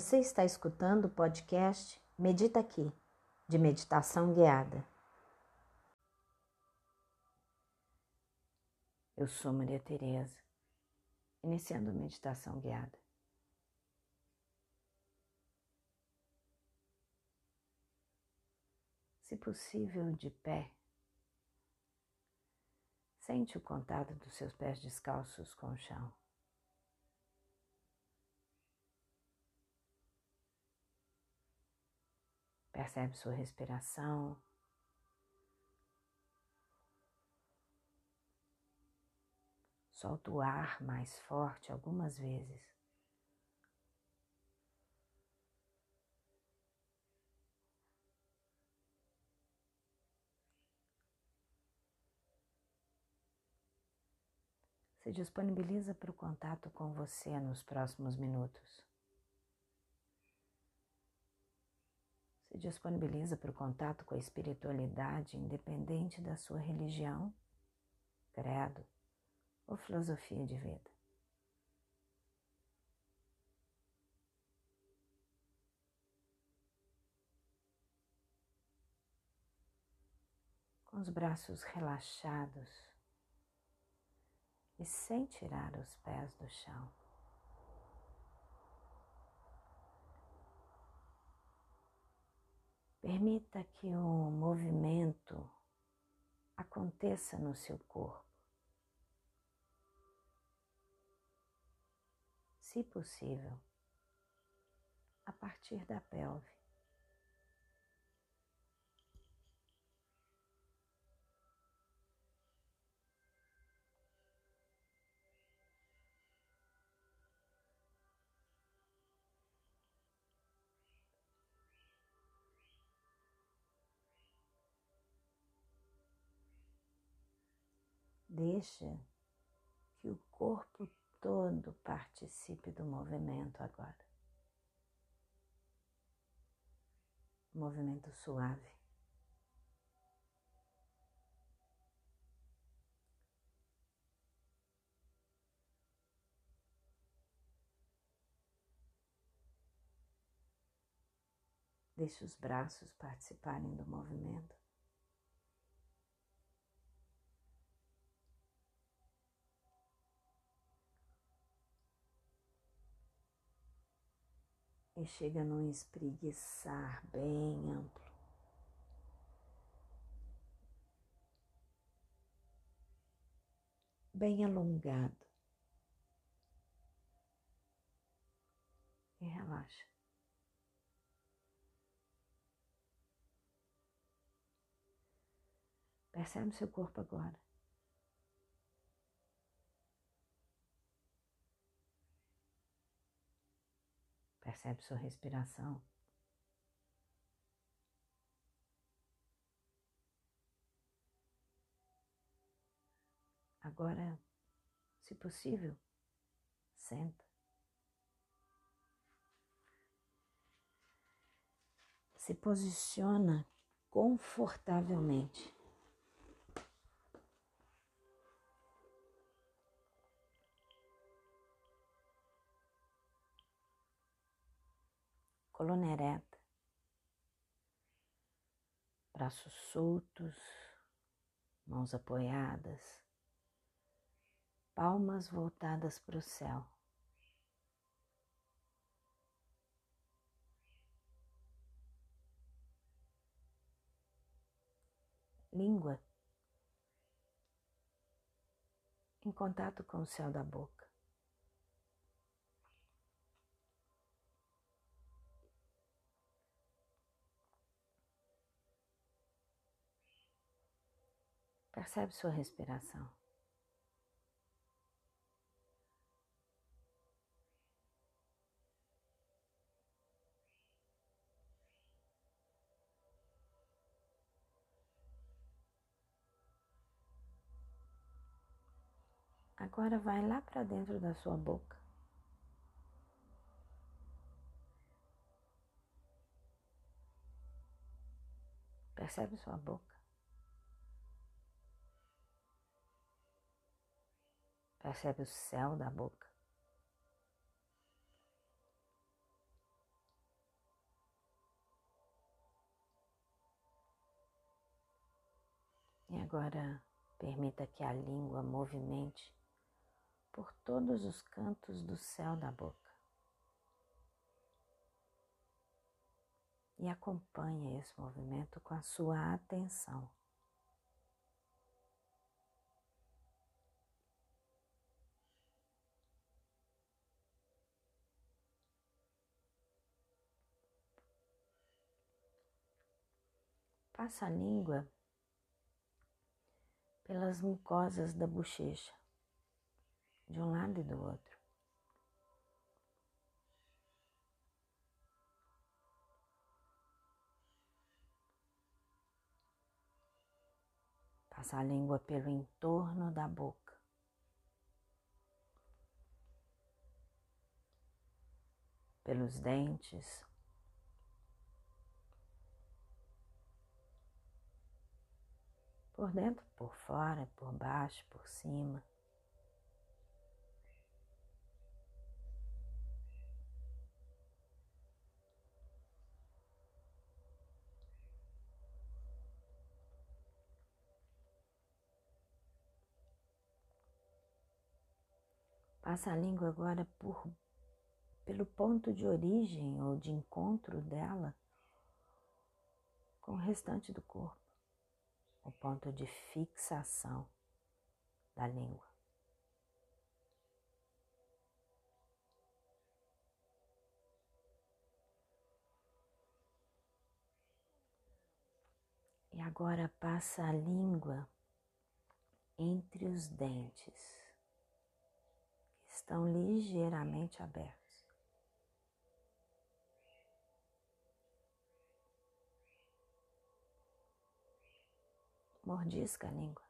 Você está escutando o podcast Medita Aqui, de meditação guiada. Eu sou Maria Tereza, iniciando a meditação guiada. Se possível, de pé, sente o contato dos seus pés descalços com o chão. Percebe sua respiração. Solta o ar mais forte algumas vezes. Se disponibiliza para o contato com você nos próximos minutos. Se disponibiliza para o contato com a espiritualidade, independente da sua religião, credo ou filosofia de vida. Com os braços relaxados e sem tirar os pés do chão. Permita que o movimento aconteça no seu corpo. Se possível, a partir da pelve. Deixa que o corpo todo participe do movimento agora. movimento suave. Deixe os braços participarem do movimento. E chega num espreguiçar bem amplo. Bem alongado. E relaxa. Percebe seu corpo agora. Percebe sua respiração. Agora, se possível, senta. Se posiciona confortavelmente. Coluna ereta, braços soltos, mãos apoiadas, palmas voltadas para o céu. Língua em contato com o céu da boca. Percebe sua respiração. Agora vai lá para dentro da sua boca. Percebe sua boca? Percebe o céu da boca. E agora permita que a língua movimente por todos os cantos do céu da boca. E acompanhe esse movimento com a sua atenção. Passa a língua pelas mucosas da bochecha, de um lado e do outro. Passa a língua pelo entorno da boca. Pelos dentes, por dentro, por fora, por baixo, por cima. Passa a língua agora por, pelo ponto de origem ou de encontro dela com o restante do corpo o ponto de fixação da língua. E agora passa a língua entre os dentes, que estão ligeiramente abertos. Mordisca a língua.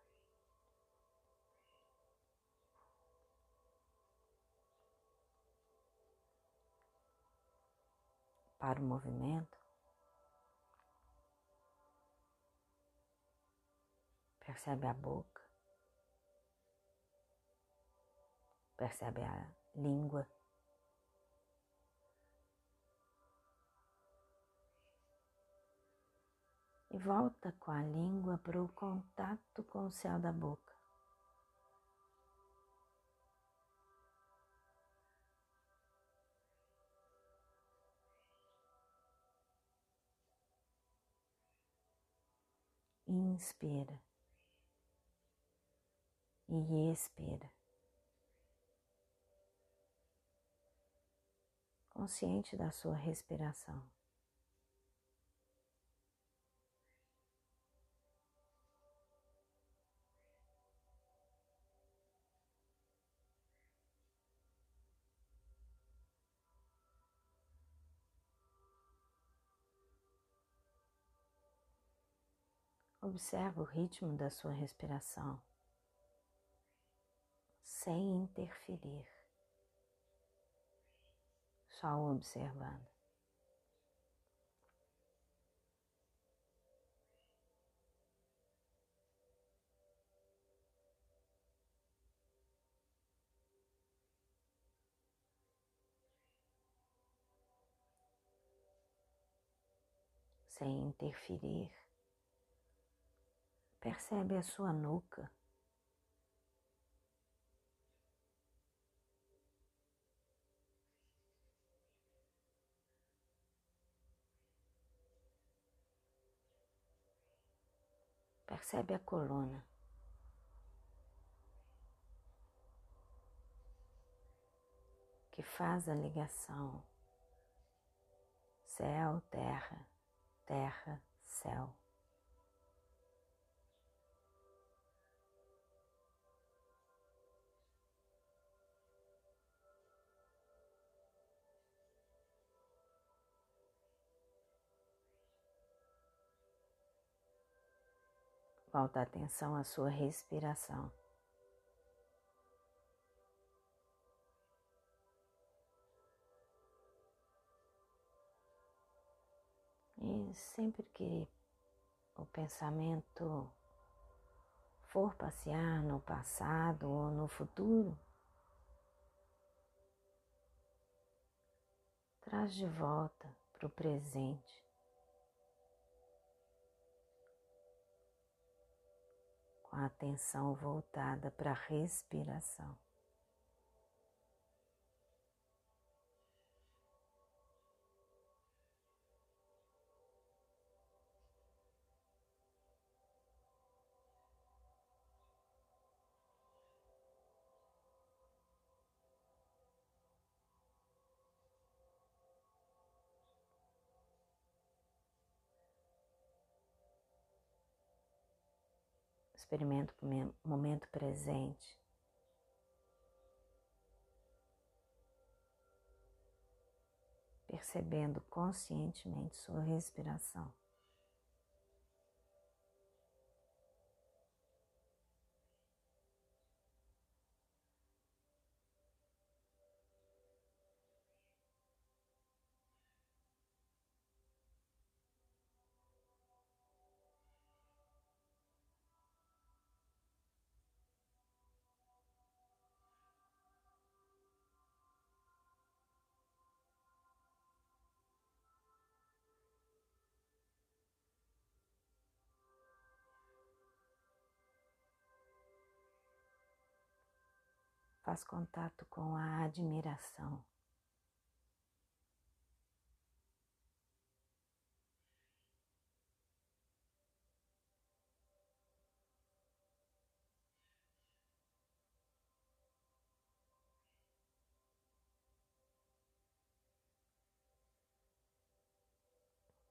Para o movimento. Percebe a boca. Percebe a língua. E volta com a língua para o contato com o céu da boca. Inspira e expira. Consciente da sua respiração. Observa o ritmo da sua respiração sem interferir, só observando. Sem interferir Percebe a sua nuca. Percebe a coluna. Que faz a ligação céu, terra, terra, céu. Volta a atenção à sua respiração. E sempre que o pensamento for passear no passado ou no futuro, traz de volta para o presente. Com a atenção voltada para a respiração. Experimenta o momento presente. Percebendo conscientemente sua respiração. Faz contato com a admiração.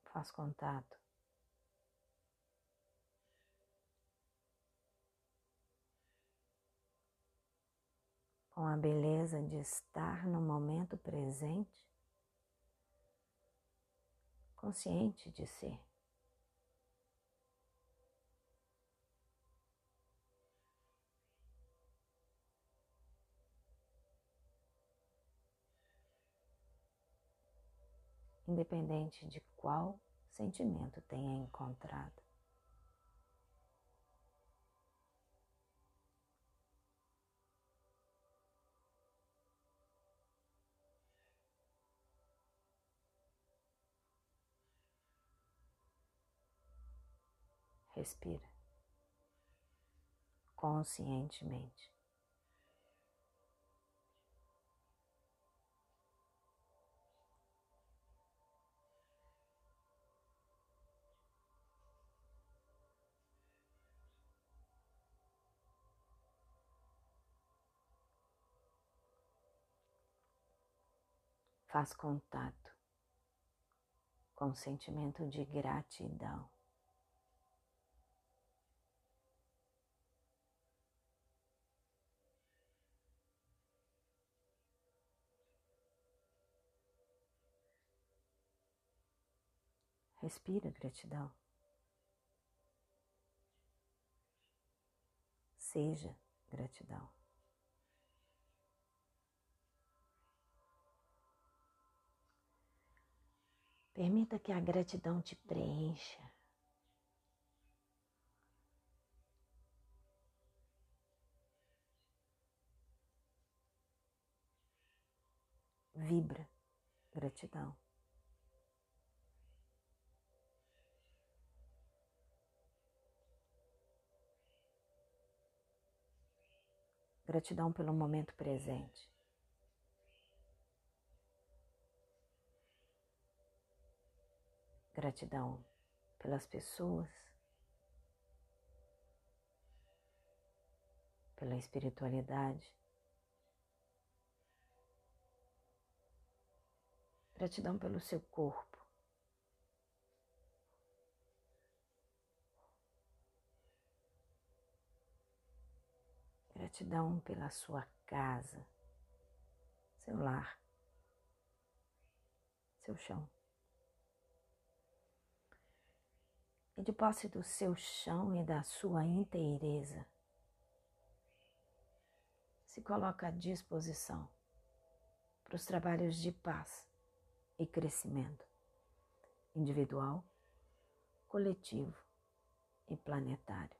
Faz contato com a beleza de estar no momento presente, consciente de ser. Independente de qual sentimento tenha encontrado. Respira conscientemente. Faz contato com o sentimento de gratidão. Respira gratidão. Seja gratidão. Permita que a gratidão te preencha. Vibra gratidão. Gratidão pelo momento presente. Gratidão pelas pessoas, pela espiritualidade. Gratidão pelo seu corpo. Gratidão pela sua casa, seu lar, seu chão. E de posse do seu chão e da sua inteireza, se coloca à disposição para os trabalhos de paz e crescimento individual, coletivo e planetário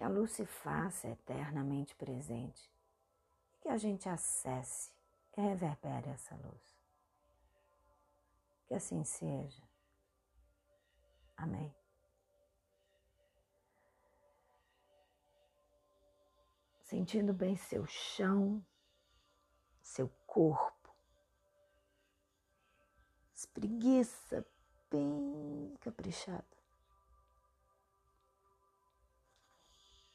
que a luz se faça eternamente presente e que a gente acesse e reverbere essa luz. Que assim seja. Amém. sentindo bem seu chão, seu corpo. Espreguiça bem caprichada.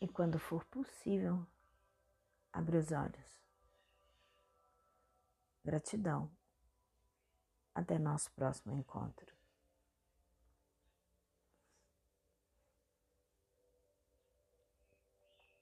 E quando for possível, abre os olhos. Gratidão. Até nosso próximo encontro.